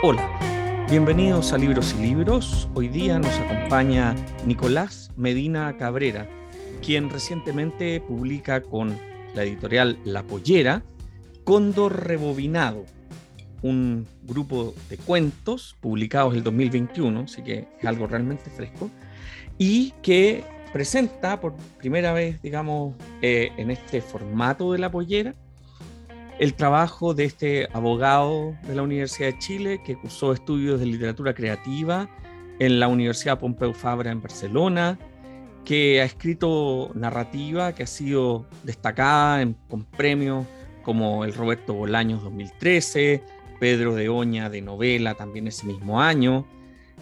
Hola, bienvenidos a Libros y Libros. Hoy día nos acompaña Nicolás Medina Cabrera, quien recientemente publica con la editorial La Pollera Cóndor Rebobinado, un grupo de cuentos publicados el 2021, así que es algo realmente fresco, y que presenta por primera vez, digamos, eh, en este formato de La Pollera, el trabajo de este abogado de la Universidad de Chile que cursó estudios de literatura creativa en la Universidad Pompeu Fabra en Barcelona, que ha escrito narrativa que ha sido destacada con premios como el Roberto Bolaños 2013, Pedro de Oña de novela también ese mismo año,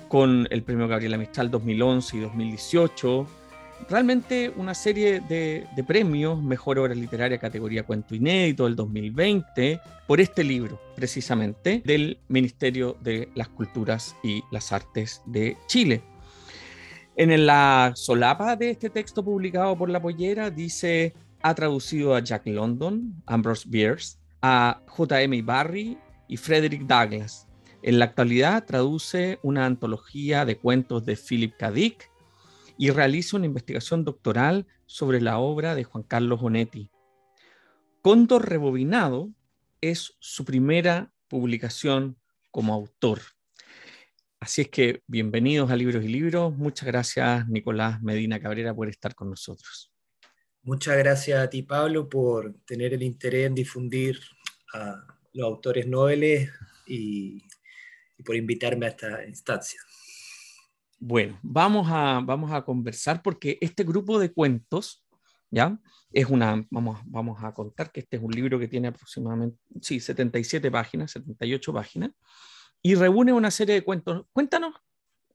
con el premio Gabriela Mistral 2011 y 2018, realmente una serie de, premios, Mejor Obra Literaria categoría Cuento Inédito del 2020, por este libro, precisamente, del Ministerio de las Culturas y las Artes de Chile. En la solapa de este texto publicado por La Pollera dice, ha traducido a Jack London, Ambrose Bierce, a J.M. Barry y Frederick Douglass. En la actualidad traduce una antología de cuentos de Philip K. Dick, y realiza una investigación doctoral sobre la obra de Juan Carlos Onetti. Cóndor Rebobinado es su primera publicación como autor. Así es que bienvenidos a Libros y Libros. Muchas gracias, Nicolás Medina Cabrera, por estar con nosotros. Muchas gracias a ti, Pablo, por tener el interés en difundir a los autores noveles y por invitarme a esta instancia. Bueno, vamos a, vamos a conversar porque este grupo de cuentos, ¿ya? Es una, vamos, vamos a contar que este es un libro que tiene aproximadamente, sí, 77 páginas, 78 páginas, y reúne una serie de cuentos. Cuéntanos,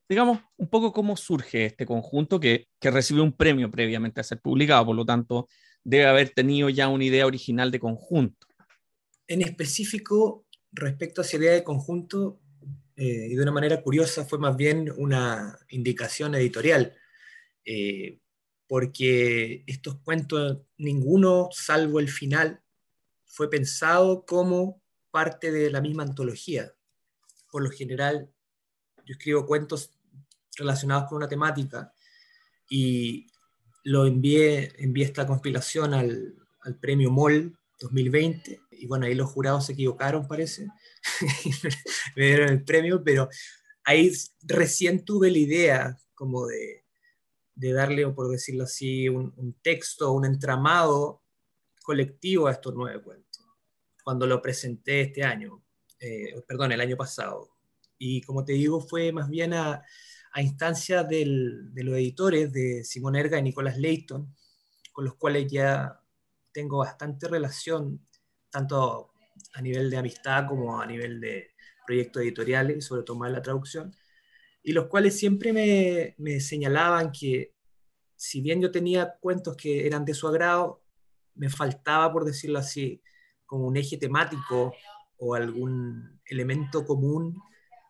digamos, un poco cómo surge este conjunto que, que recibió un premio previamente a ser publicado, por lo tanto, debe haber tenido ya una idea original de conjunto. En específico, respecto a esa idea de conjunto, eh, y de una manera curiosa fue más bien una indicación editorial, eh, porque estos cuentos, ninguno salvo el final, fue pensado como parte de la misma antología. Por lo general, yo escribo cuentos relacionados con una temática y lo envié, envié esta compilación al, al premio MOL 2020 y bueno, ahí los jurados se equivocaron, parece, me dieron el premio, pero ahí recién tuve la idea como de, de darle, por decirlo así, un, texto, un entramado colectivo a estos nueve cuentos, cuando lo presenté este año, eh, perdón, el año pasado. Y como te digo, fue más bien a, a instancia de los editores de Simón Erga y Nicolás Leighton, con los cuales ya tengo bastante relación tanto a nivel de amistad como a nivel de proyectos editoriales, sobre todo más la traducción, y los cuales siempre me, me señalaban que si bien yo tenía cuentos que eran de su agrado, me faltaba, por decirlo así, como un eje temático o algún elemento común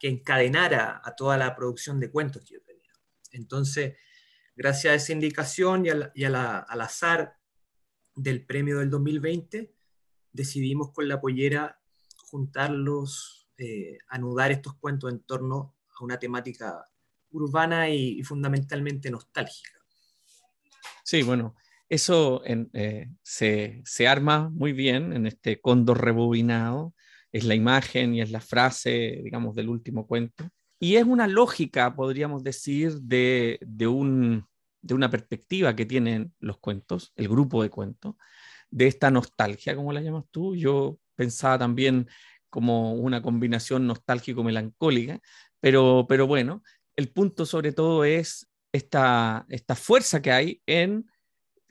que encadenara a toda la producción de cuentos que yo tenía. Entonces, gracias a esa indicación y, y al azar del premio del 2020, decidimos con la pollera juntarlos, eh, anudar estos cuentos en torno a una temática urbana y, fundamentalmente nostálgica. Sí, bueno, eso eh, se, se, arma muy bien en este cóndor rebobinado, es la imagen y es la frase, digamos, del último cuento. Y es una lógica, podríamos decir, de, de, un, de una perspectiva que tienen los cuentos, el grupo de cuentos, de esta nostalgia, como la llamas tú. Yo pensaba también como una combinación nostálgico-melancólica, pero, pero bueno, el punto sobre todo es esta, esta fuerza que hay en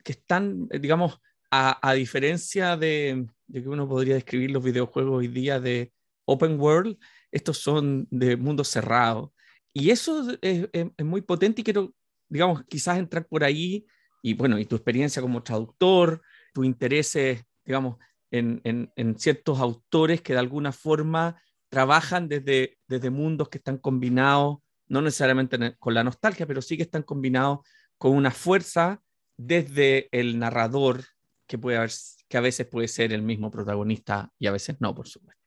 que están, digamos, a, a diferencia de, de, que uno podría describir los videojuegos hoy día de open world, estos son de mundo cerrado. Y eso es, muy potente y quiero, digamos, quizás entrar por ahí y bueno, y tu experiencia como traductor, tu intereses, digamos, en, en, ciertos autores que de alguna forma trabajan desde, desde mundos que están combinados, no necesariamente con la nostalgia, pero sí que están combinados con una fuerza desde el narrador que, puede haber, que a veces puede ser el mismo protagonista y a veces no, por supuesto.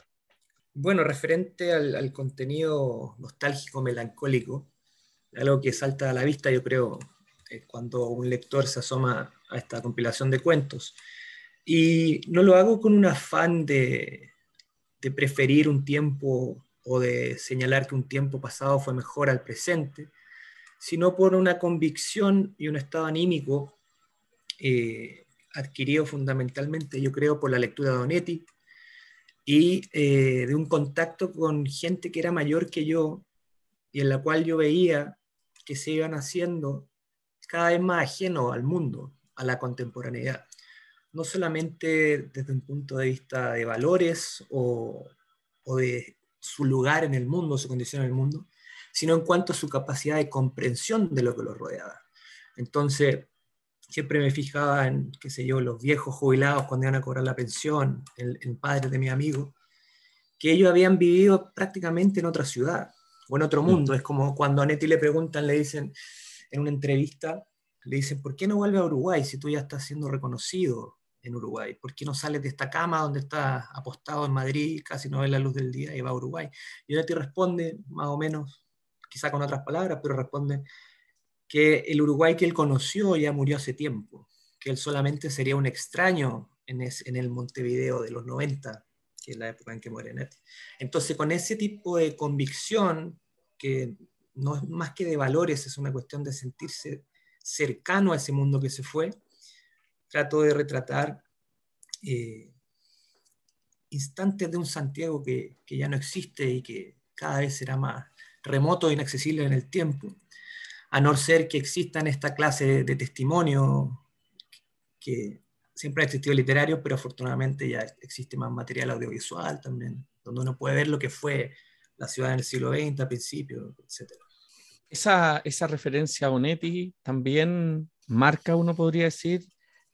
Bueno, referente al, contenido nostálgico, melancólico, algo que salta a la vista, yo creo, cuando un lector se asoma a esta compilación de cuentos. Y no lo hago con un afán de, de preferir un tiempo o de señalar que un tiempo pasado fue mejor al presente, sino por una convicción y un estado anímico eh, adquirido fundamentalmente, yo creo, por la lectura de Donetti y eh, de un contacto con gente que era mayor que yo y en la cual yo veía que se iban haciendo cada vez más ajeno al mundo, a la contemporaneidad. No solamente desde un punto de vista de valores o, o de su lugar en el mundo, su condición en el mundo, sino en cuanto a su capacidad de comprensión de lo que lo rodeaba. Entonces, siempre me fijaba en, qué sé yo, los viejos jubilados cuando iban a cobrar la pensión, el, padre de mi amigo, que ellos habían vivido prácticamente en otra ciudad o en otro mundo. Es como cuando a Neti le preguntan, le dicen en una entrevista, le dicen, ¿por qué no vuelve a Uruguay si tú ya estás siendo reconocido? en Uruguay? ¿Por qué no sales de esta cama donde estás apostado en Madrid, casi no ves la luz del día y va a Uruguay? Y te responde, más o menos, quizá con otras palabras, pero responde que el Uruguay que él conoció ya murió hace tiempo, que él solamente sería un extraño en, en el Montevideo de los 90, que es la época en que muere Neti. Entonces, con ese tipo de convicción, que no es más que de valores, es una cuestión de sentirse cercano a ese mundo que se fue, trato de retratar eh, instantes de un Santiago que, ya no existe y que cada vez será más remoto e inaccesible en el tiempo, a no ser que existan esta clase de, testimonio que siempre ha existido literario, pero afortunadamente ya existe más material audiovisual también, donde uno puede ver lo que fue la ciudad en el siglo XX a principios, etc. Esa, esa referencia a Onetti también marca, uno podría decir,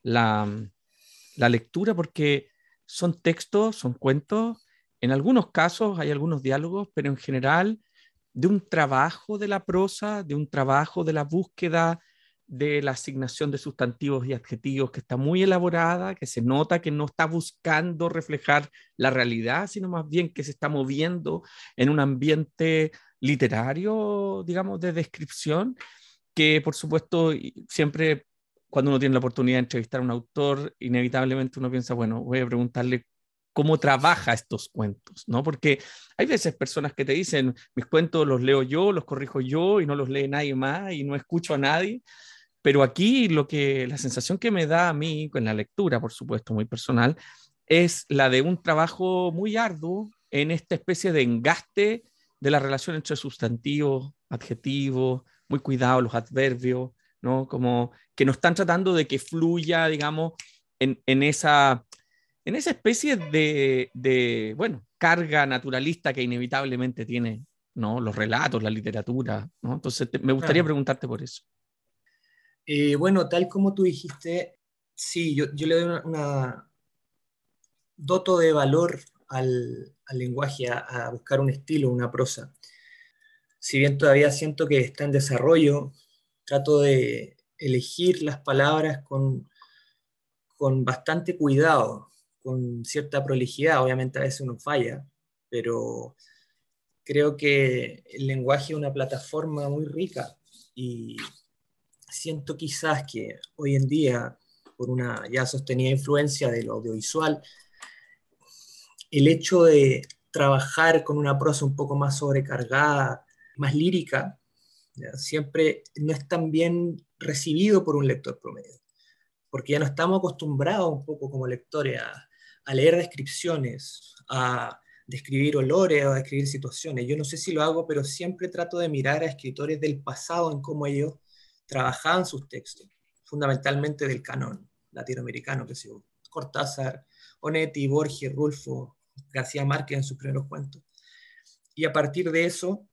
la, lectura porque son textos, son cuentos, en algunos casos hay algunos diálogos, pero en general de un trabajo de la prosa, de un trabajo de la búsqueda de la asignación de sustantivos y adjetivos que está muy elaborada, que se nota que no está buscando reflejar la realidad, sino más bien que se está moviendo en un ambiente literario, digamos, de descripción, que por supuesto siempre cuando uno tiene la oportunidad de entrevistar a un autor, inevitablemente uno piensa, bueno, voy a preguntarle cómo trabaja estos cuentos, ¿no? Porque hay veces personas que te dicen, mis cuentos los leo yo, los corrijo yo y no los lee nadie más y no escucho a nadie. Pero aquí lo que la sensación que me da a mí con la lectura, por supuesto, muy personal, es la de un trabajo muy arduo en esta especie de engaste de la relación entre sustantivos, adjetivos, muy cuidado los adverbios, ¿no? Como que no están tratando de que fluya, digamos, en, en esa, en esa especie de, de, bueno, carga naturalista que inevitablemente tiene, ¿no? Los relatos, la literatura, ¿no? Entonces, me gustaría preguntarte por eso. Eh, bueno, tal como tú dijiste, sí, yo, yo le doy una, doto de valor al, lenguaje, a, buscar un estilo, una prosa. Si bien todavía siento que está en desarrollo, trato de elegir las palabras con, con bastante cuidado, con cierta prolijidad. Obviamente a veces uno falla, pero creo que el lenguaje es una plataforma muy rica y siento quizás que hoy en día, por una ya sostenida influencia de lo audiovisual, el hecho de trabajar con una prosa un poco más sobrecargada, más lírica, siempre no es tan bien recibido por un lector promedio, porque ya no estamos acostumbrados un poco como lectores a, leer descripciones, a describir olores o a describir situaciones. Yo no sé si lo hago, pero siempre trato de mirar a escritores del pasado en cómo ellos trabajaban sus textos, fundamentalmente del canon latinoamericano, que sea Cortázar, Onetti, Borges, Rulfo, García Márquez en sus primeros cuentos. Y a partir de eso,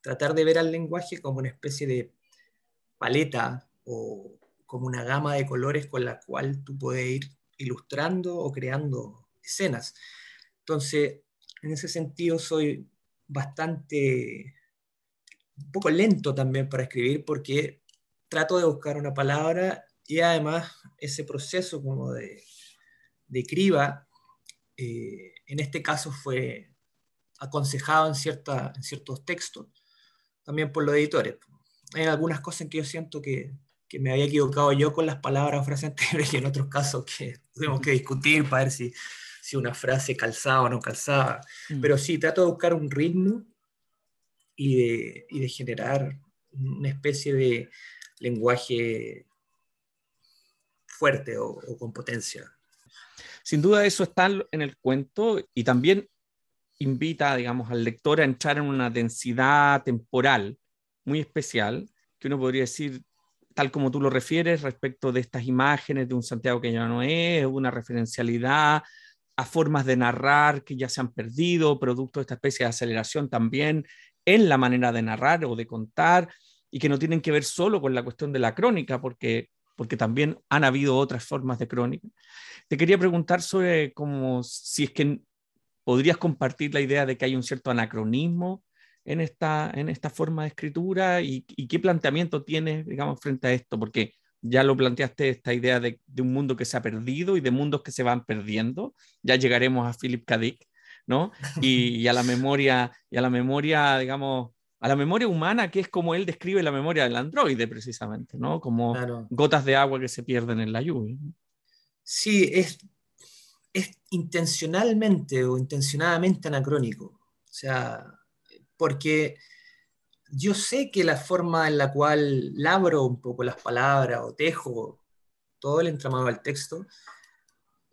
tratar de ver al lenguaje como una especie de paleta o como una gama de colores con la cual tú puedes ir ilustrando o creando escenas. Entonces, en ese sentido soy bastante, un poco lento también para escribir porque trato de buscar una palabra y además ese proceso como de, de criba, eh, en este caso fue aconsejado en, cierta, en ciertos textos, también por los editores. Hay algunas cosas en que yo siento que, que me había equivocado yo con las palabras o frases anteriores y en otros casos que tenemos que discutir para ver si, si una frase calzaba o no calzaba. Mm. Pero sí, trato de buscar un ritmo y de, y de generar una especie de lenguaje fuerte o, o, con potencia. Sin duda eso está en el cuento y también invita, digamos, al lector a entrar en una densidad temporal muy especial, que uno podría decir, tal como tú lo refieres, respecto de estas imágenes de un Santiago que ya no es, una referencialidad a formas de narrar que ya se han perdido, producto de esta especie de aceleración también en la manera de narrar o de contar, y que no tienen que ver solo con la cuestión de la crónica, porque, porque también han habido otras formas de crónica. Te quería preguntar sobre cómo, si es que podrías compartir la idea de que hay un cierto anacronismo en esta, en esta forma de escritura y, qué planteamiento tienes, digamos, frente a esto, porque ya lo planteaste esta idea de, un mundo que se ha perdido y de mundos que se van perdiendo. Ya llegaremos a Philip K. Dick, ¿no? Y, a la memoria, y a la memoria, digamos, a la memoria humana, que es como él describe la memoria del androide, precisamente, ¿no? Como gotas de agua que se pierden en la lluvia. Sí, es, es intencionalmente o intencionadamente anacrónico. O sea, porque yo sé que la forma en la cual labro un poco las palabras o tejo todo el entramado del texto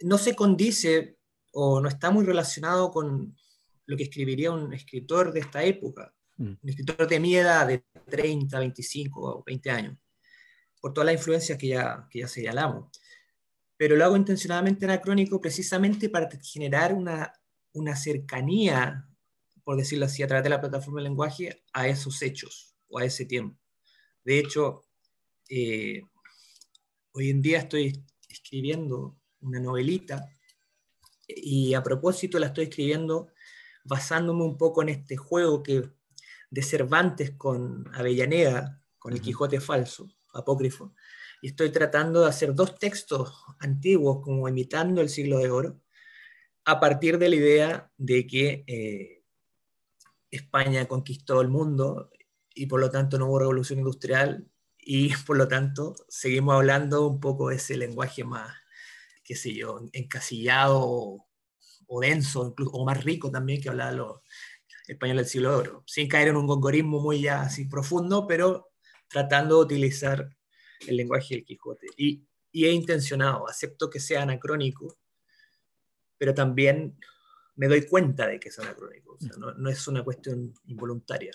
no se condice o no está muy relacionado con lo que escribiría un escritor de esta época, mm. un escritor de mi edad, de 30, 25 o 20 años, por todas las influencias que ya, que ya señalamos pero lo hago intencionadamente anacrónico precisamente para generar una, una cercanía, por decirlo así, a través de la plataforma de lenguaje a esos hechos o a ese tiempo. De hecho, eh, hoy en día estoy escribiendo una novelita y a propósito la estoy escribiendo basándome un poco en este juego que de Cervantes con Avellaneda, con el Quijote falso, apócrifo, y estoy tratando de hacer dos textos antiguos, como imitando el siglo de oro, a partir de la idea de que eh, España conquistó el mundo y por lo tanto no hubo revolución industrial y por lo tanto seguimos hablando un poco de ese lenguaje más, qué sé yo, encasillado o, denso, o más rico también que hablaban los españoles del siglo de oro, sin caer en un gongorismo muy ya así profundo, pero tratando de utilizar el lenguaje del Quijote. Y, y he intencionado, acepto que sea anacrónico, pero también me doy cuenta de que es anacrónico, no, es una cuestión involuntaria.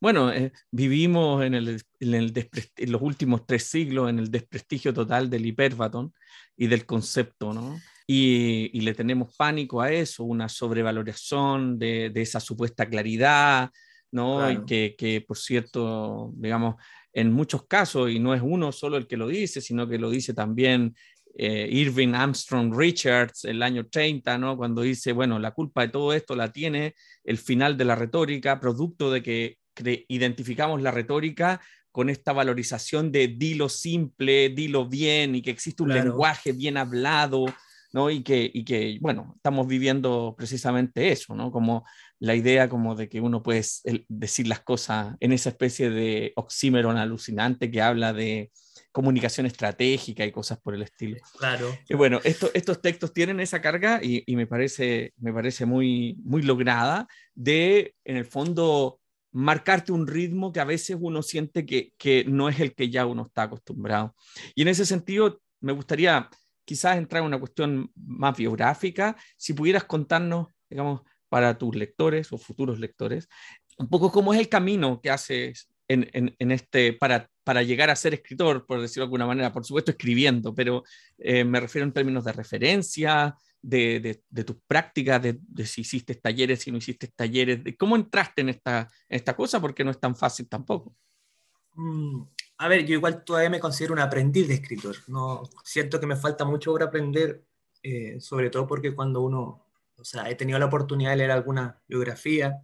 Bueno, eh, vivimos en, el, en, los últimos tres siglos en el desprestigio total del hiperbatón y del concepto, ¿no? Y, y, le tenemos pánico a eso, una sobrevaloración de, de esa supuesta claridad, ¿no? Y que, que, por cierto, digamos, en muchos casos, y no es uno solo el que lo dice, sino que lo dice también eh, Irving Armstrong Richards el año 30, ¿no? cuando dice, bueno, la culpa de todo esto la tiene el final de la retórica, producto de que identificamos la retórica con esta valorización de dilo simple, dilo bien y que existe un lenguaje bien hablado, ¿no? Y que, y que, bueno, estamos viviendo precisamente eso, ¿no? Como la idea como de que uno puede decir las cosas en esa especie de oxímeron alucinante que habla de comunicación estratégica y cosas por el estilo. Claro. Y bueno, estos textos tienen esa carga y, y, me parece, me parece muy, muy lograda de, en el fondo, marcarte un ritmo que a veces uno siente que, que no es el que ya uno está acostumbrado. Y en ese sentido, me gustaría quizás entrar en una cuestión más biográfica, si pudieras contarnos, digamos, para tus lectores o futuros lectores, un poco cómo es el camino que haces en, en, este, para, para llegar a ser escritor, por decirlo de alguna manera, por supuesto escribiendo, pero eh, me refiero en términos de referencia, de, de, de tus prácticas, de, de, si hiciste talleres, si no hiciste talleres, de cómo entraste en esta, en esta cosa, porque no es tan fácil tampoco. Mm, a ver, yo igual todavía me considero un aprendiz de escritor. No, siento que me falta mucho por aprender, eh, sobre todo porque cuando uno o sea, he tenido la oportunidad de leer alguna biografía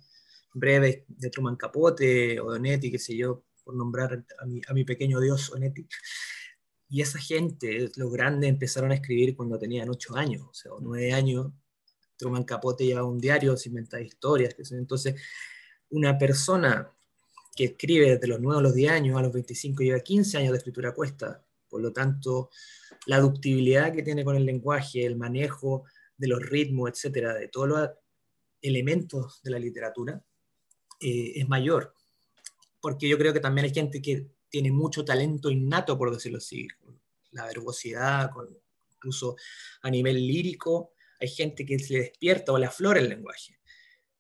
breve de Truman Capote o de Onetti, qué sé yo, por nombrar a mi, a mi pequeño dios Onetti. Y esa gente, los grandes, empezaron a escribir cuando tenían ocho años, o sea, nueve años, Truman Capote lleva un diario, se inventa historias. Entonces, una persona que escribe desde los 9 a los 10 años, a los 25 lleva 15 años de escritura cuesta. Por lo tanto, la ductibilidad que tiene con el lenguaje, el manejo de los ritmos, etcétera, de todos los elementos de la literatura, eh, es mayor. Porque yo creo que también hay gente que tiene mucho talento innato, por decirlo así, la verbosidad, incluso a nivel lírico, hay gente que se despierta o le aflora el lenguaje.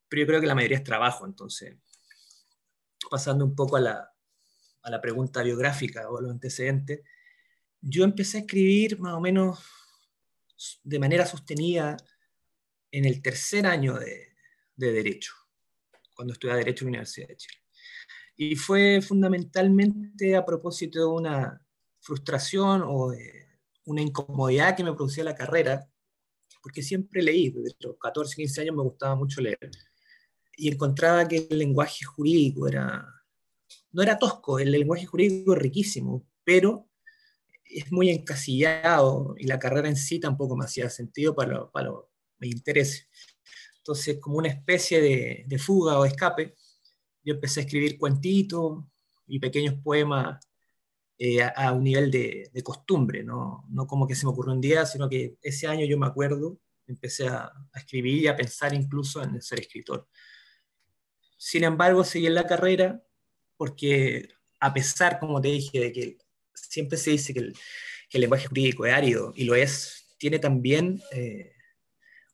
Pero yo creo que la mayoría es trabajo, entonces, pasando un poco a la, a la pregunta biográfica o a los antecedentes, yo empecé a escribir más o menos de manera sostenida en el tercer año de, de Derecho, cuando estudié Derecho en la Universidad de Chile. Y fue fundamentalmente a propósito de una frustración o una incomodidad que me producía la carrera, porque siempre leí, desde los 14, 15 años me gustaba mucho leer, y encontraba que el lenguaje jurídico era, no era tosco, el lenguaje jurídico es riquísimo, pero es muy encasillado y la carrera en sí tampoco me hacía sentido para, para mi interés. Entonces, como una especie de, de fuga o escape, yo empecé a escribir cuentitos y pequeños poemas eh, a, un nivel de, costumbre, ¿no? no como que se me ocurrió un día, sino que ese año yo me acuerdo, empecé a, escribir y a pensar incluso en ser escritor. Sin embargo, seguí en la carrera porque a pesar, como te dije, de que siempre se dice que el, lenguaje jurídico es árido, y lo es, tiene también eh,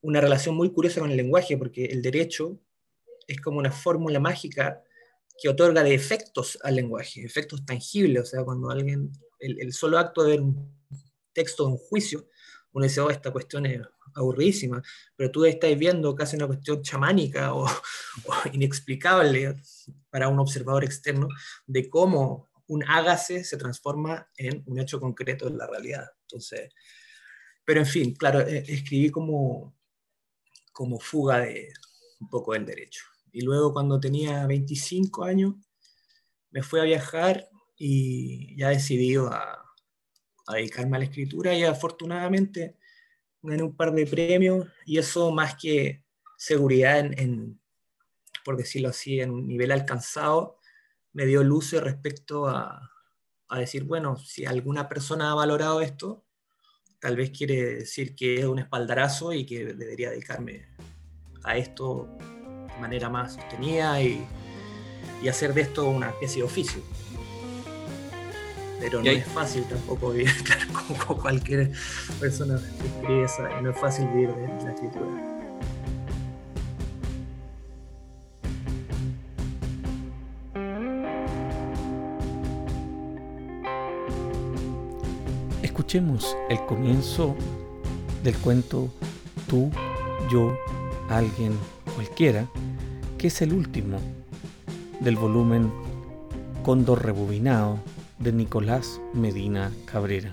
una relación muy curiosa con el lenguaje, porque el derecho es como una fórmula mágica que otorga de efectos al lenguaje, efectos tangibles, o sea, cuando alguien, el, solo acto de ver un texto de un juicio, uno dice, oh, esta cuestión es aburridísima, pero tú estás viendo casi una cuestión chamánica o, inexplicable para un observador externo de cómo un hágase se transforma en un hecho concreto en la realidad. Entonces, pero en fin, claro, e, escribí como, como fuga de un poco del derecho. Y luego cuando tenía 25 años, me fui a viajar y ya decidí a dedicarme a la escritura y afortunadamente gané un par de premios y eso más que seguridad en, por decirlo así, en un nivel alcanzado, me dio luces respecto a, a, decir, bueno, si alguna persona ha valorado esto, tal vez quiere decir que es un espaldarazo y que debería dedicarme a esto manera más sostenida y, y hacer de esto una especie de oficio. Pero no es fácil tampoco vivir, como cualquier persona que escribe esa, no es fácil vivir de la escritura. Escuchemos el comienzo del cuento Tú, yo, alguien, cualquiera, que es el último del volumen Cóndor Rebobinado de Nicolás Medina Cabrera.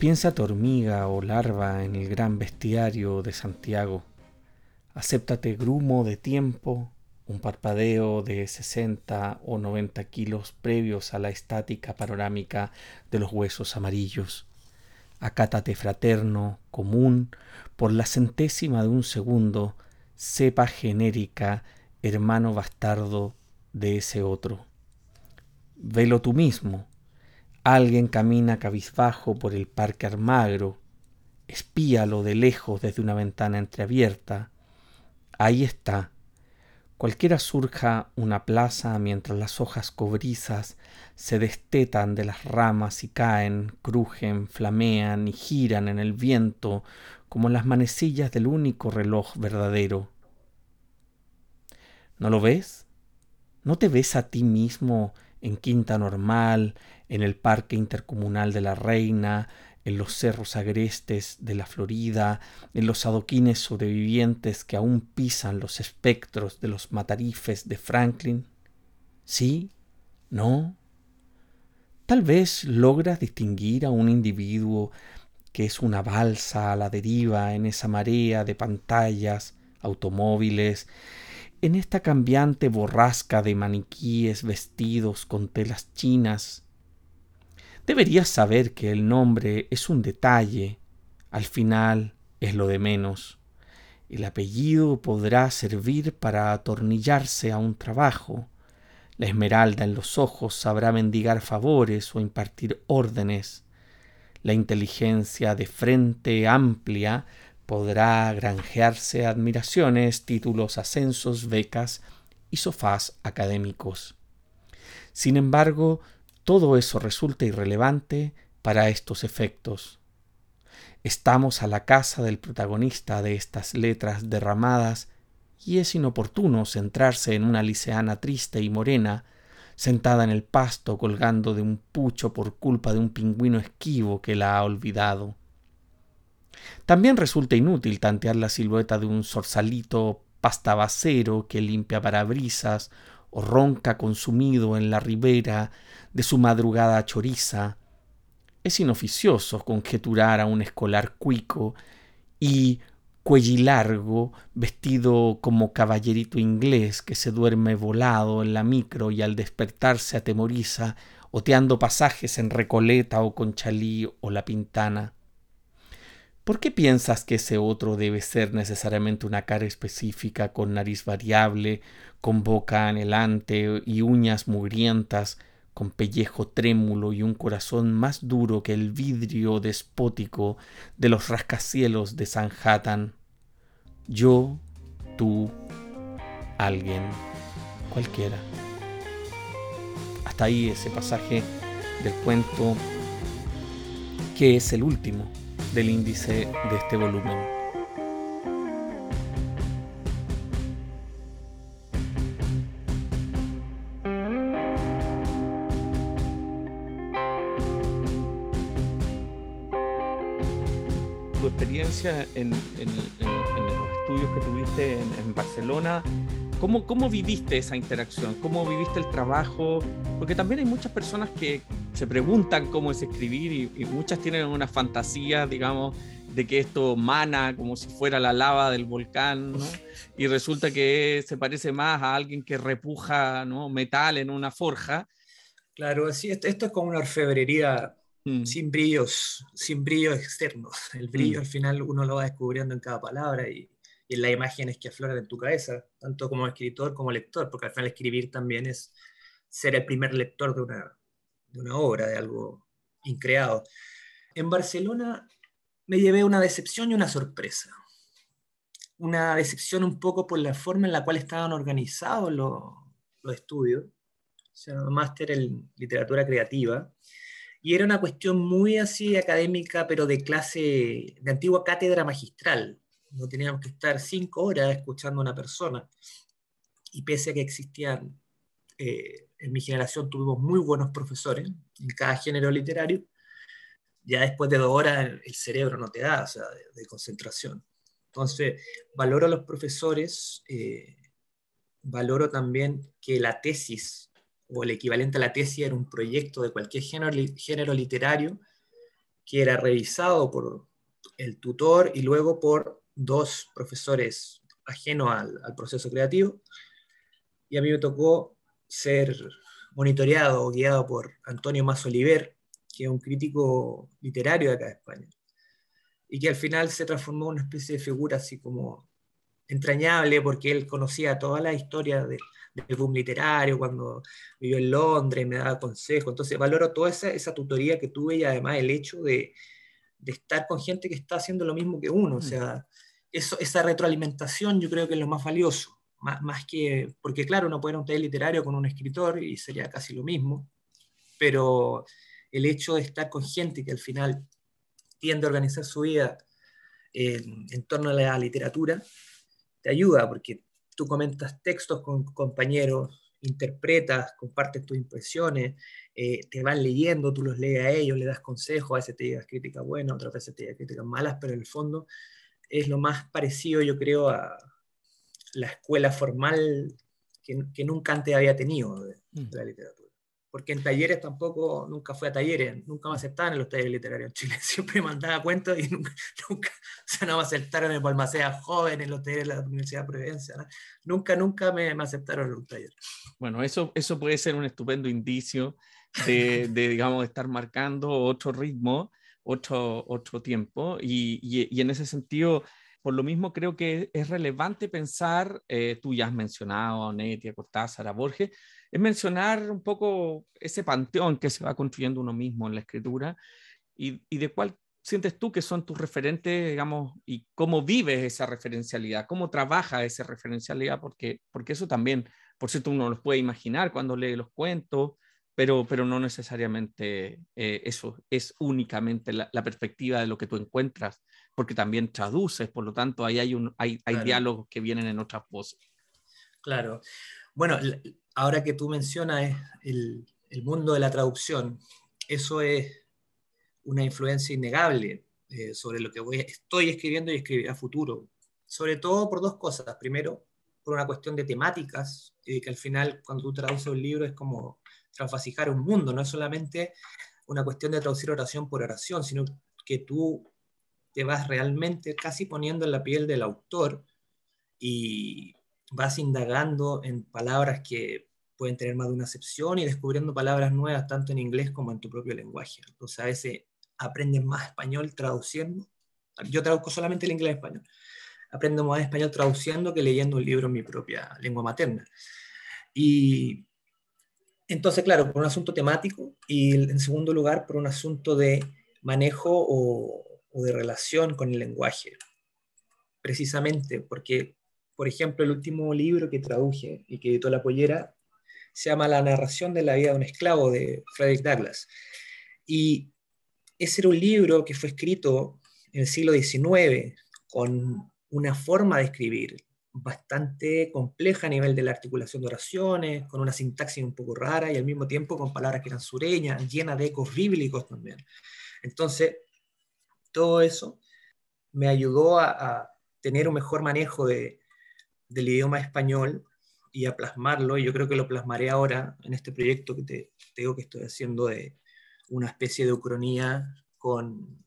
Piensa tu hormiga o larva en el gran bestiario de Santiago. Acéptate grumo de tiempo, un parpadeo de 60 o 90 kilos previos a la estática panorámica de los huesos amarillos. Acátate fraterno, común, por la centésima de un segundo cepa genérica, hermano bastardo de ese otro. Velo tú mismo. Alguien camina cabizbajo por el parque Armagro. Espíalo de lejos desde una ventana entreabierta. Ahí está. Cualquiera surja una plaza mientras las hojas cobrizas se destetan de las ramas y caen, crujen, flamean y giran en el viento como las manecillas del único reloj verdadero. ¿No lo ves? ¿No te ves a ti mismo en Quinta Normal, en el Parque Intercomunal de la Reina, en los cerros agrestes de la Florida, en los adoquines sobrevivientes que aún pisan los espectros de los matarifes de Franklin? ¿Sí? ¿No? Tal vez logras distinguir a un individuo que es una balsa a la deriva en esa marea de pantallas, automóviles, en esta cambiante borrasca de maniquíes vestidos con telas chinas. Deberías saber que el nombre es un detalle. Al final, es lo de menos. El apellido podrá servir para atornillarse a un trabajo. La esmeralda en los ojos sabrá mendigar favores o impartir órdenes. La inteligencia de frente amplia podrá granjearse admiraciones, títulos, ascensos, becas y sofás académicos. Sin embargo, todo eso resulta irrelevante para estos efectos. Estamos a la casa del protagonista de estas letras derramadas y es inoportuno centrarse en una liceana triste y morena, sentada en el pasto colgando de un pucho por culpa de un pingüino esquivo que la ha olvidado. También resulta inútil tantear la silueta de un zorsalito pastabacero que limpia parabrisas o ronca consumido en la ribera de su madrugada choriza, es inoficioso conjeturar a un escolar cuico y cuellilargo, vestido como caballerito inglés que se duerme volado en la micro y al despertarse atemoriza, oteando pasajes en Recoleta o Conchalí o La Pintana. ¿Por qué piensas que ese otro debe ser necesariamente una cara específica con nariz variable, con boca anhelante y uñas mugrientas, con pellejo trémulo y un corazón más duro que el vidrio despótico de los rascacielos de Sanhattan. Yo, tú, alguien, cualquiera. Hasta ahí ese pasaje del cuento que es el último del índice de este volumen. en, los estudios que tuviste en, Barcelona, ¿cómo, ¿cómo viviste esa interacción? ¿Cómo viviste el trabajo? Porque también hay muchas personas que se preguntan cómo es escribir y, muchas tienen una fantasía, digamos, de que esto mana como si fuera la lava del volcán, y resulta que se parece más a alguien que repuja ¿no? metal en una forja. Claro, sí, esto, esto es como una orfebrería Mm. sin brillos, sin brillos externos. El brillo mm. al final uno lo va descubriendo en cada palabra y, en las imágenes que afloran en tu cabeza, tanto como escritor como lector, porque al final escribir también es ser el primer lector de una, de una obra, de algo increado. En Barcelona me llevé una decepción y una sorpresa. Una decepción un poco por la forma en la cual estaban organizados los, los estudios, o sea, máster en literatura creativa, y era una cuestión muy así académica, pero de clase, de antigua cátedra magistral. No teníamos que estar cinco horas escuchando a una persona. Y pese a que existían, eh, en mi generación tuvimos muy buenos profesores en cada género literario, ya después de dos horas el cerebro no te da, o sea, de, concentración. Entonces, valoro a los profesores, eh, valoro también que la tesis o el equivalente a la tesis era un proyecto de cualquier género, género literario que era revisado por el tutor y luego por dos profesores ajenos al, proceso creativo. Y a mí me tocó ser monitoreado o guiado por Antonio Más Oliver, que es un crítico literario de acá de España, y que al final se transformó en una especie de figura así como entrañable porque él conocía toda la historia de, del boom literario, cuando vivió en Londres, me daba consejos. Entonces valoro toda esa, esa tutoría que tuve y además el hecho de, de, estar con gente que está haciendo lo mismo que uno. O mm. sea, eso, esa retroalimentación yo creo que es lo más valioso. Más, más que, porque claro, uno puede ir a un taller literario con un escritor y sería casi lo mismo, pero el hecho de estar con gente que al final tiende a organizar su vida en, en torno a la literatura, te ayuda porque tú comentas textos con compañeros, interpretas, compartes tus impresiones, eh, te van leyendo, tú los lees a ellos, le das consejos, a veces te digas críticas buenas, otras veces te digas críticas malas, pero en el fondo es lo más parecido, yo creo, a la escuela formal que, nunca antes había tenido de mm. la literatura porque en talleres tampoco, nunca fue a talleres, nunca me aceptaban en los talleres literarios en Chile, siempre mandaba cuentos y nunca, nunca o sea, no me aceptaron en Balmacea joven, en los talleres de la Universidad de Providencia, nunca, nunca me, me, aceptaron en un taller. Bueno, eso, eso puede ser un estupendo indicio de, de, digamos, estar marcando otro ritmo, otro, otro tiempo y, y, en ese sentido, por lo mismo creo que es relevante pensar, eh, tú ya has mencionado a Netti, a Cortázar, a Borges, es mencionar un poco ese panteón que se va construyendo uno mismo en la escritura y, y de cuál sientes tú que son tus referentes, digamos, y cómo vives esa referencialidad, cómo trabaja esa referencialidad, porque, porque eso también, por cierto, uno los puede imaginar cuando lee los cuentos, pero, pero no necesariamente eh, eso es únicamente la, perspectiva de lo que tú encuentras, porque también traduces, por lo tanto, ahí hay, un, hay, hay diálogos que vienen en otras voces. Claro. Bueno, ahora que tú mencionas el, el mundo de la traducción, eso es una influencia innegable eh, sobre lo que voy, estoy escribiendo y escribiré a futuro. Sobre todo por dos cosas. Primero, por una cuestión de temáticas, y que al final cuando tú traduces un libro es como transvasijar un mundo, no es solamente una cuestión de traducir oración por oración, sino que tú te vas realmente casi poniendo en la piel del autor y vas indagando en palabras que pueden tener más de una acepción y descubriendo palabras nuevas tanto en inglés como en tu propio lenguaje. Entonces a veces aprendes más español traduciendo. Yo traduzco solamente el inglés español. Aprendo más español traduciendo que leyendo un libro en mi propia lengua materna. Y entonces, claro, por un asunto temático y en segundo lugar por un asunto de manejo o, de relación con el lenguaje. Precisamente porque, por ejemplo, el último libro que traduje y que editó La Pollera se llama La narración de la vida de un esclavo de Frederick Douglass. Y ese era un libro que fue escrito en el siglo XIX con una forma de escribir bastante compleja a nivel de la articulación de oraciones, con una sintaxis un poco rara y al mismo tiempo con palabras que eran sureñas, llenas de ecos bíblicos también. Entonces, todo eso me ayudó a, tener un mejor manejo del idioma español y a plasmarlo, y yo creo que lo plasmaré ahora en este proyecto que te, te digo que estoy haciendo de, una especie de ucronía con,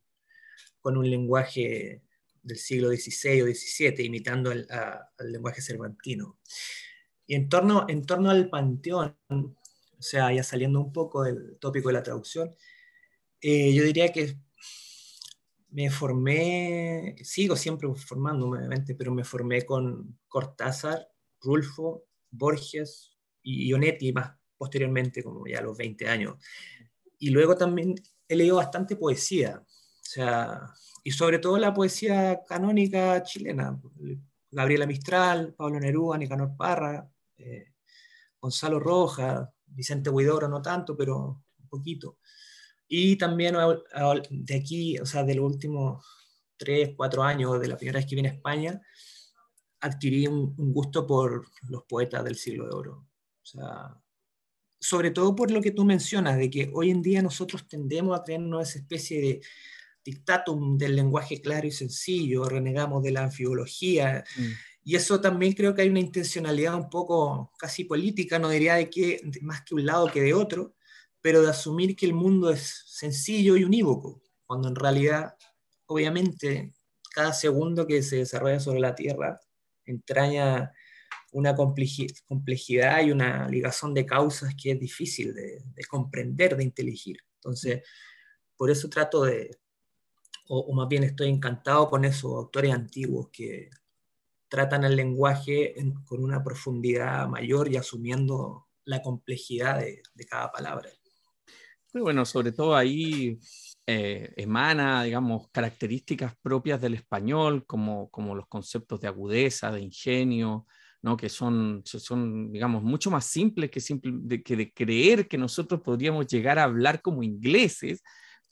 con un lenguaje del siglo XVI o XVII, imitando al lenguaje cervantino. Y en torno, en torno al panteón, o sea, ya saliendo un poco del tópico de la traducción, eh, yo diría que me formé, sigo siempre formándome, obviamente, pero me formé con Cortázar, Rulfo, Borges y Ionetti más posteriormente, como ya a los 20 años. Y luego también he leído bastante poesía, o sea, y sobre todo la poesía canónica chilena, Gabriela Mistral, Pablo Neruda, Nicanor Parra, eh, Gonzalo Rojas, Vicente Huidoro, no tanto, pero un poquito. Y también de aquí, o sea, de los últimos tres, cuatro años, de la primera vez que vine a España, adquirí un, un gusto por los poetas del siglo de oro. O sea, sobre todo por lo que tú mencionas, de que hoy en día nosotros tendemos a creernos esa especie de dictatum del lenguaje claro y sencillo, renegamos de la anfibología, mm. y eso también creo que hay una intencionalidad un poco casi política, no diría de que más que un lado que de otro, pero de asumir que el mundo es sencillo y unívoco, cuando en realidad, obviamente, cada segundo que se desarrolla sobre la Tierra entraña una complejidad y una ligazón de causas que es difícil de, comprender, de inteligir. Entonces, por eso trato de, o, más bien estoy encantado con esos autores antiguos que tratan el lenguaje con una profundidad mayor y asumiendo la complejidad de, cada palabra. Muy bueno, sobre todo ahí eh, emana, digamos, características propias del español, como, como los conceptos de agudeza, de ingenio, ¿no? que son, son, digamos, mucho más simples que, simple, de, que de creer que nosotros podríamos llegar a hablar como ingleses,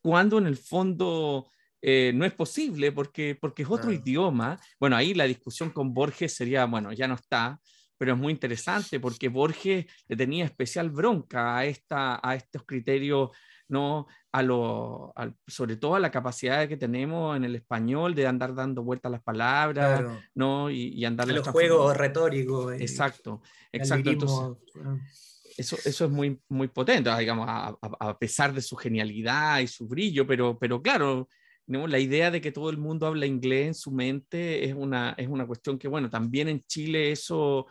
cuando en el fondo eh, no es posible porque, porque es otro idioma. Bueno, ahí la discusión con Borges sería, bueno, ya no está, pero es muy interesante porque Borges le tenía especial bronca a, esta, a estos criterios ¿no? A lo, sobre todo a la capacidad que tenemos en el español de andar dando vueltas a las palabras, ¿no? Y, y andar... los juegos retóricos. Exacto, exacto. eso, eso es muy, muy potente, digamos, a, a, pesar de su genialidad y su brillo, pero, pero claro, ¿no? la idea de que todo el mundo habla inglés en su mente es una, es una cuestión que, bueno, también en Chile eso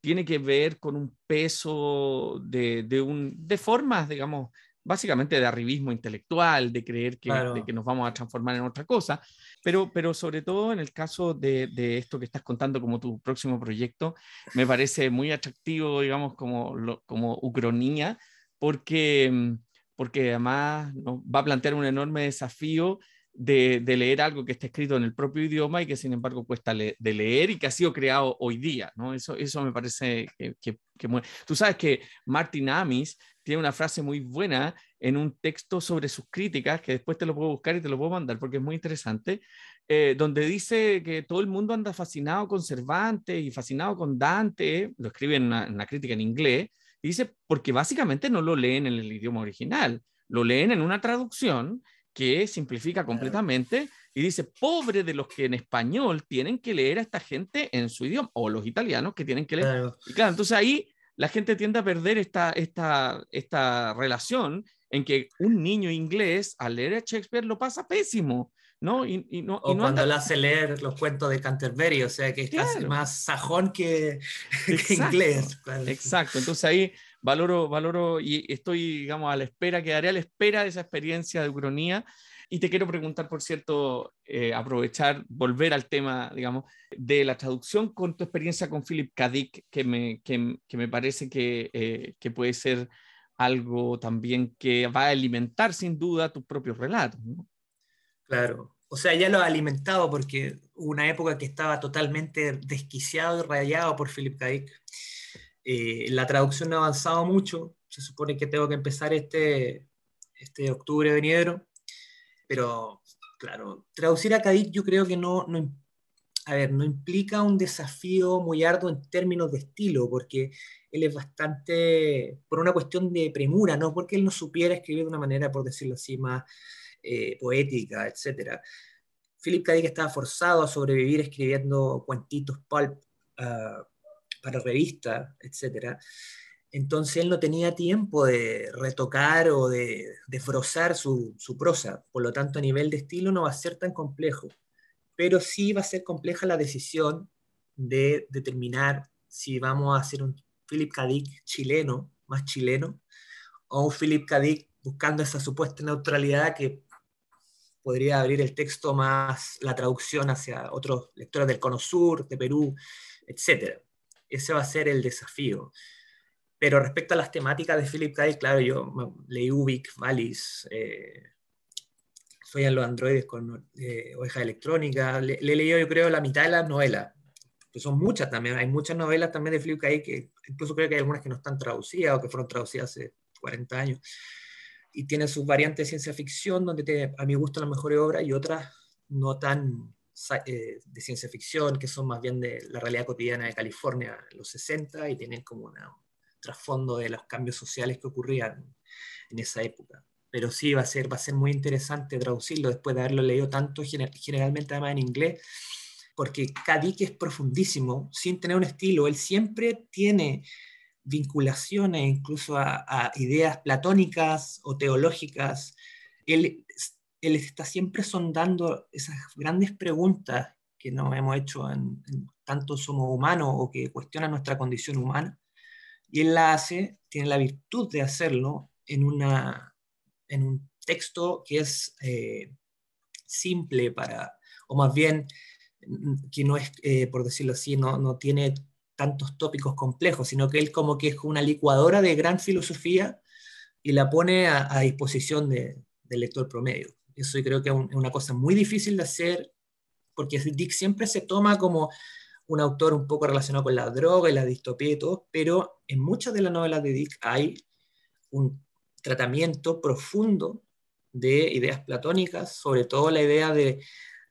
tiene que ver con un peso de, de, un, de formas, digamos, básicamente de arribismo intelectual, de creer que, que nos vamos a transformar en otra cosa, pero, pero sobre todo en el caso de, de, esto que estás contando como tu próximo proyecto, me parece muy atractivo, digamos, como, como ucronía, porque, porque además nos va a plantear un enorme desafío de, leer algo que está escrito en el propio idioma y que sin embargo cuesta de leer y que ha sido creado hoy día, ¿no? Eso, eso me parece que, que, Tú sabes que Martin Amis tiene una frase muy buena en un texto sobre sus críticas, que después te lo puedo buscar y te lo puedo mandar porque es muy interesante, eh, donde dice que todo el mundo anda fascinado con Cervantes y fascinado con Dante, lo escribe en una, crítica en inglés, dice, porque básicamente no lo leen en el idioma original, lo leen en una traducción que simplifica completamente y dice, pobre de los que en español tienen que leer a esta gente en su idioma, o los italianos que tienen que leer. Y claro, entonces ahí la gente tiende a perder esta, esta, esta relación en que un niño inglés al leer a Shakespeare lo pasa pésimo. ¿no? Y, y no, o cuando le hace leer los cuentos de Canterbury, o sea que es casi más sajón que, que inglés. Exacto, entonces ahí valoro, valoro y estoy, digamos, a la espera, quedaré a la espera de esa experiencia de ucronía. Y te quiero preguntar, por cierto, eh, aprovechar, volver al tema, digamos, de la traducción con tu experiencia con Philip K. Dick, que me, que, que me parece que, eh, que, puede ser algo también que va a alimentar sin duda tus propios relatos. ¿no? Claro, o sea, ya lo ha alimentado porque hubo una época que estaba totalmente desquiciado y rayado por Philip K. Dick eh, la traducción ha avanzado mucho, se supone que tengo que empezar este, este octubre venidero, pero claro, traducir a Cadiz yo creo que no, no, a ver, no implica un desafío muy arduo en términos de estilo, porque él es bastante, por una cuestión de premura, no porque él no supiera escribir de una manera, por decirlo así, más eh, poética, etc. Philip K. estaba forzado a sobrevivir escribiendo cuentitos pulp, uh, para revistas, etc. Entonces él no tenía tiempo de retocar o de, de su, su, prosa, por lo tanto a nivel de estilo no va a ser tan complejo, pero sí va a ser compleja la decisión de determinar si vamos a hacer un Philip K. chileno, más chileno, o un Philip K. buscando esa supuesta neutralidad que podría abrir el texto más la traducción hacia otros lectores del Cono Sur, de Perú, etc. Ese va a ser el desafío. Pero respecto a las temáticas de Philip K. claro, yo leí Ubik, Valis, eh, soy en los androides con eh, oveja electrónica, le, he leído yo creo la mitad de las novelas, que son muchas también, hay muchas novelas también de Philip K. que incluso creo que hay algunas que no están traducidas o que fueron traducidas hace 40 años, y tiene sus variantes de ciencia ficción, donde a mi gusto la mejor obra y otras no tan de ciencia ficción, que son más bien de la realidad cotidiana de California en los 60 y tienen como un trasfondo de los cambios sociales que ocurrían en esa época. Pero sí, va a ser, va a ser muy interesante traducirlo después de haberlo leído tanto, generalmente además en inglés, porque Kadik es profundísimo, sin tener un estilo. Él siempre tiene vinculaciones incluso a, a ideas platónicas o teológicas. Él él está siempre sondando esas grandes preguntas que nos hemos hecho en, tanto somos humanos o que cuestionan nuestra condición humana, y él la hace, tiene la virtud de hacerlo en, una, en un texto que es eh, simple para, o más bien que no es, eh, por decirlo así, no, no tiene tantos tópicos complejos, sino que él como que es una licuadora de gran filosofía y la pone a, disposición del lector promedio. Eso creo que es una cosa muy difícil de hacer, porque Dick siempre se toma como un autor un poco relacionado con la droga y la distopía y todo, pero en muchas de las novelas de Dick hay un tratamiento profundo de ideas platónicas, sobre todo la idea de,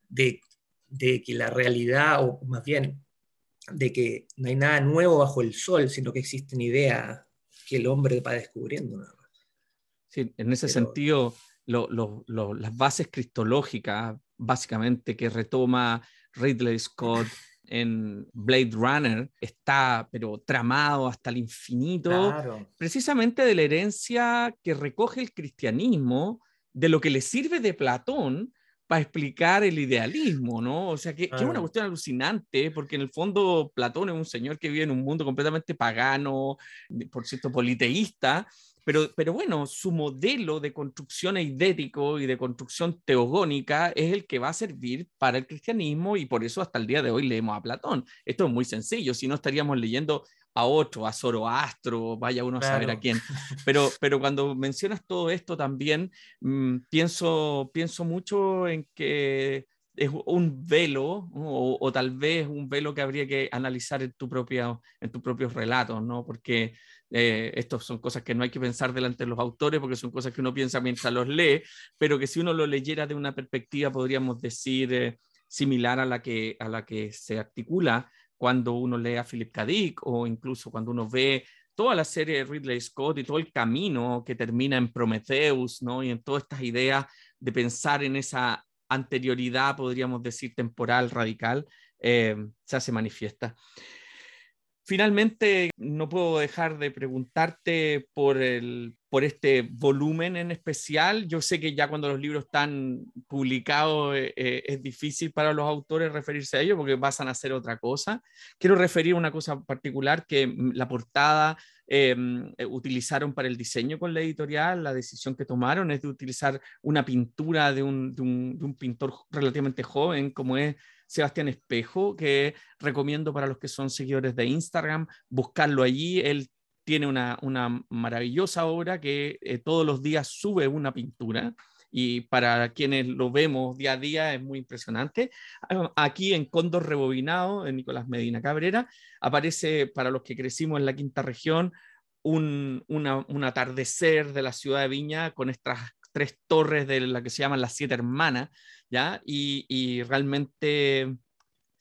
de, de, que la realidad, o más bien, de que no hay nada nuevo bajo el sol, sino que existen ideas que el hombre va descubriendo. Sí, en ese sentido, las bases cristológicas, básicamente, que retoma Ridley Scott en Blade Runner, está, pero tramado hasta el infinito, precisamente de la herencia que recoge el cristianismo, de lo que le sirve de Platón para explicar el idealismo, ¿no? O sea, que, es una cuestión alucinante, porque en el fondo Platón es un señor que vive en un mundo completamente pagano, por cierto, politeísta, pero, pero bueno, su modelo de construcción eidético y de construcción teogónica es el que va a servir para el cristianismo y por eso hasta el día de hoy leemos a Platón. Esto es muy sencillo, si no estaríamos leyendo a otro, a Zoroastro, vaya uno a saber a quién. Pero, pero cuando mencionas todo esto también, mm, pienso, pienso mucho en que es un velo o, tal vez un velo que habría que analizar en tu, propia, en tus propios relatos, ¿no? Porque eh, estas son cosas que no hay que pensar delante de los autores porque son cosas que uno piensa mientras los lee, pero que si uno lo leyera de una perspectiva, podríamos decir, eh, similar a la, que, a la que se articula cuando uno lee a Philip K. Dick o incluso cuando uno ve toda la serie de Ridley Scott y todo el camino que termina en Prometheus, ¿no? Y en todas estas ideas de pensar en esa anterioridad, podríamos decir, temporal, radical, eh, se hace manifiesta. Finalmente, no puedo dejar de preguntarte por, el, por este volumen en especial. Yo sé que ya cuando los libros están publicados eh, eh, es difícil para los autores referirse a ellos porque pasan a hacer otra cosa. Quiero referir una cosa particular que mm, la portada em, utilizaron para el diseño con la editorial. La decisión que tomaron es de utilizar una pintura de un, de un pintor relativamente joven como es Sebastián Espejo, que recomiendo para los que son seguidores de Instagram, buscarlo allí. Él tiene una, maravillosa obra que eh, todos los días sube una pintura y para quienes lo vemos día a día es muy impresionante. Ah, aquí en Cóndor Rebobinado, en Nicolás Medina Cabrera, aparece para los que crecimos en la quinta región un, un atardecer de la ciudad de Viña con estas tres torres de la que se llaman las siete hermanas, ¿ya? Y, realmente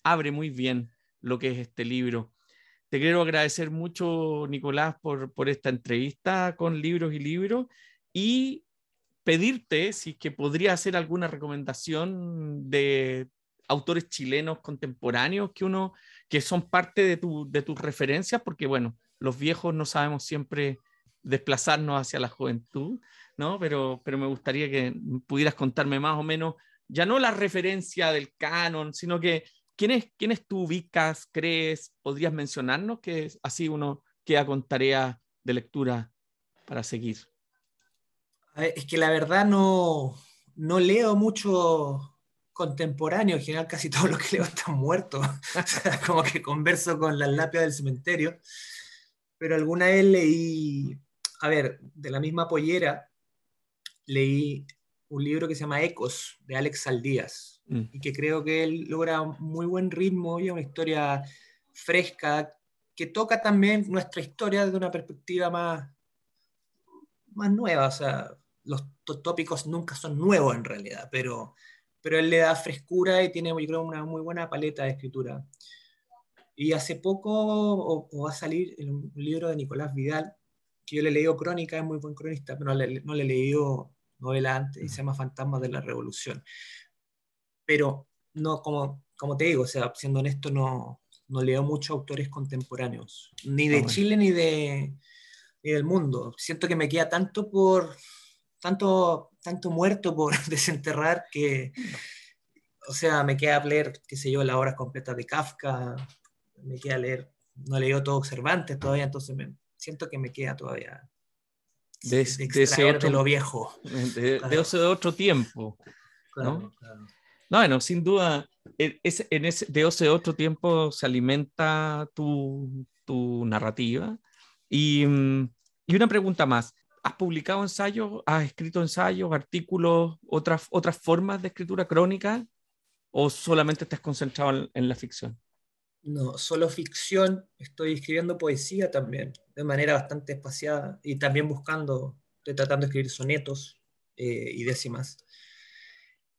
abre muy bien lo que es este libro. Te quiero agradecer mucho, Nicolás, por, por esta entrevista con Libros y Libros y pedirte si que podría hacer alguna recomendación de autores chilenos contemporáneos que uno que son parte de, tu, de tus referencias, porque bueno, los viejos no sabemos siempre desplazarnos hacia la juventud, ¿no? Pero, pero me gustaría que pudieras contarme más o menos, ya no la referencia del canon, sino que quiénes, quiénes tú ubicas, crees, podrías mencionarnos, que así uno queda con tarea de lectura para seguir. Es que la verdad no, no leo mucho contemporáneo, en general casi todo lo que leo está muerto, como que converso con la lápida del cementerio, pero alguna vez leí, a ver, de la misma pollera, leí un libro que se llama Ecos, de Alex Saldías, mm. y que creo que él logra un muy buen ritmo y una historia fresca que toca también nuestra historia desde una perspectiva más, más nueva. O sea, los tópicos nunca son nuevos en realidad, pero, pero él le da frescura y tiene, yo creo, una muy buena paleta de escritura. Y hace poco o, va a salir un libro de Nicolás Vidal, que yo le he leído Crónica, es muy buen cronista, pero no le, no le he leído novela antes y se llama Fantasmas de la Revolución. Pero no, como, como te digo, o sea, siendo honesto, no, no leo muchos autores contemporáneos, ni de ah, Chile ni, de, ni del mundo. Siento que me queda tanto por, tanto, tanto muerto por desenterrar que, o sea, me queda leer, qué sé yo, las obras completas de Kafka, me queda leer, no leído todo Cervantes todavía, entonces me, siento que me queda todavía de, ese otro, lo viejo. De, de, otro tiempo. ¿no? bueno, sin duda, e, en ese, de ese otro tiempo se alimenta tu, tu narrativa. Y, mm, y, una pregunta más. ¿Has publicado ensayos? ¿Has escrito ensayos, artículos, otras, otras formas de escritura crónica? ¿O solamente estás concentrado en la ficción? No, solo ficción, estoy escribiendo poesía también, de manera bastante espaciada y también buscando, estoy tratando de escribir sonetos eh, y décimas.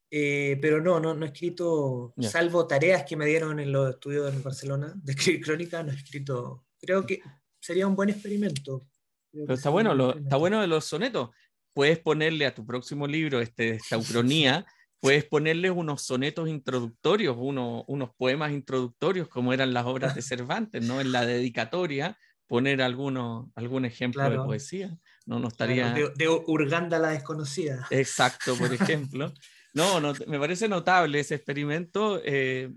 Eh, pero no, no, no he escrito, salvo tareas que me dieron en los estudios en Barcelona de escribir crónica, no he escrito. Creo que sería un buen experimento. Pero está bueno, lo, está bueno de los sonetos. Puedes ponerle a tu próximo libro, este, esta ucronía, puedes ponerles unos sonetos introductorios, unos poemas introductorios, como eran las obras de Cervantes, ¿no? En la dedicatoria, poner alguno, algún ejemplo de poesía. No, no estaría... de, Urganda la desconocida. Exacto, por ejemplo. No, no, me parece notable ese experimento. Eh,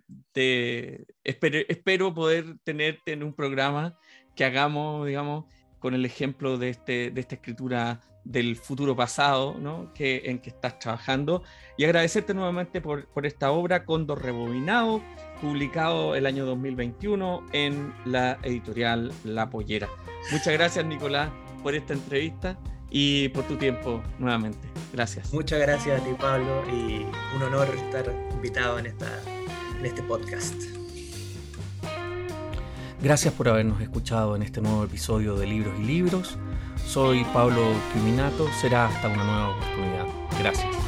espero, espero, poder tenerte en un programa que hagamos, digamos, con el ejemplo de, este, de esta escritura del futuro pasado ¿no? que, en que estás trabajando y agradecerte nuevamente por, por esta obra Cóndor Rebobinado, publicado el año 2021 en la editorial La Pollera. Muchas gracias Nicolás por esta entrevista y por tu tiempo nuevamente. Gracias. Muchas gracias a ti Pablo y un honor estar invitado en, esta, en este podcast. Gracias por habernos escuchado en este nuevo episodio de Libros y Libros. Soy Pablo Quiminato. Será hasta una nueva oportunidad. Gracias.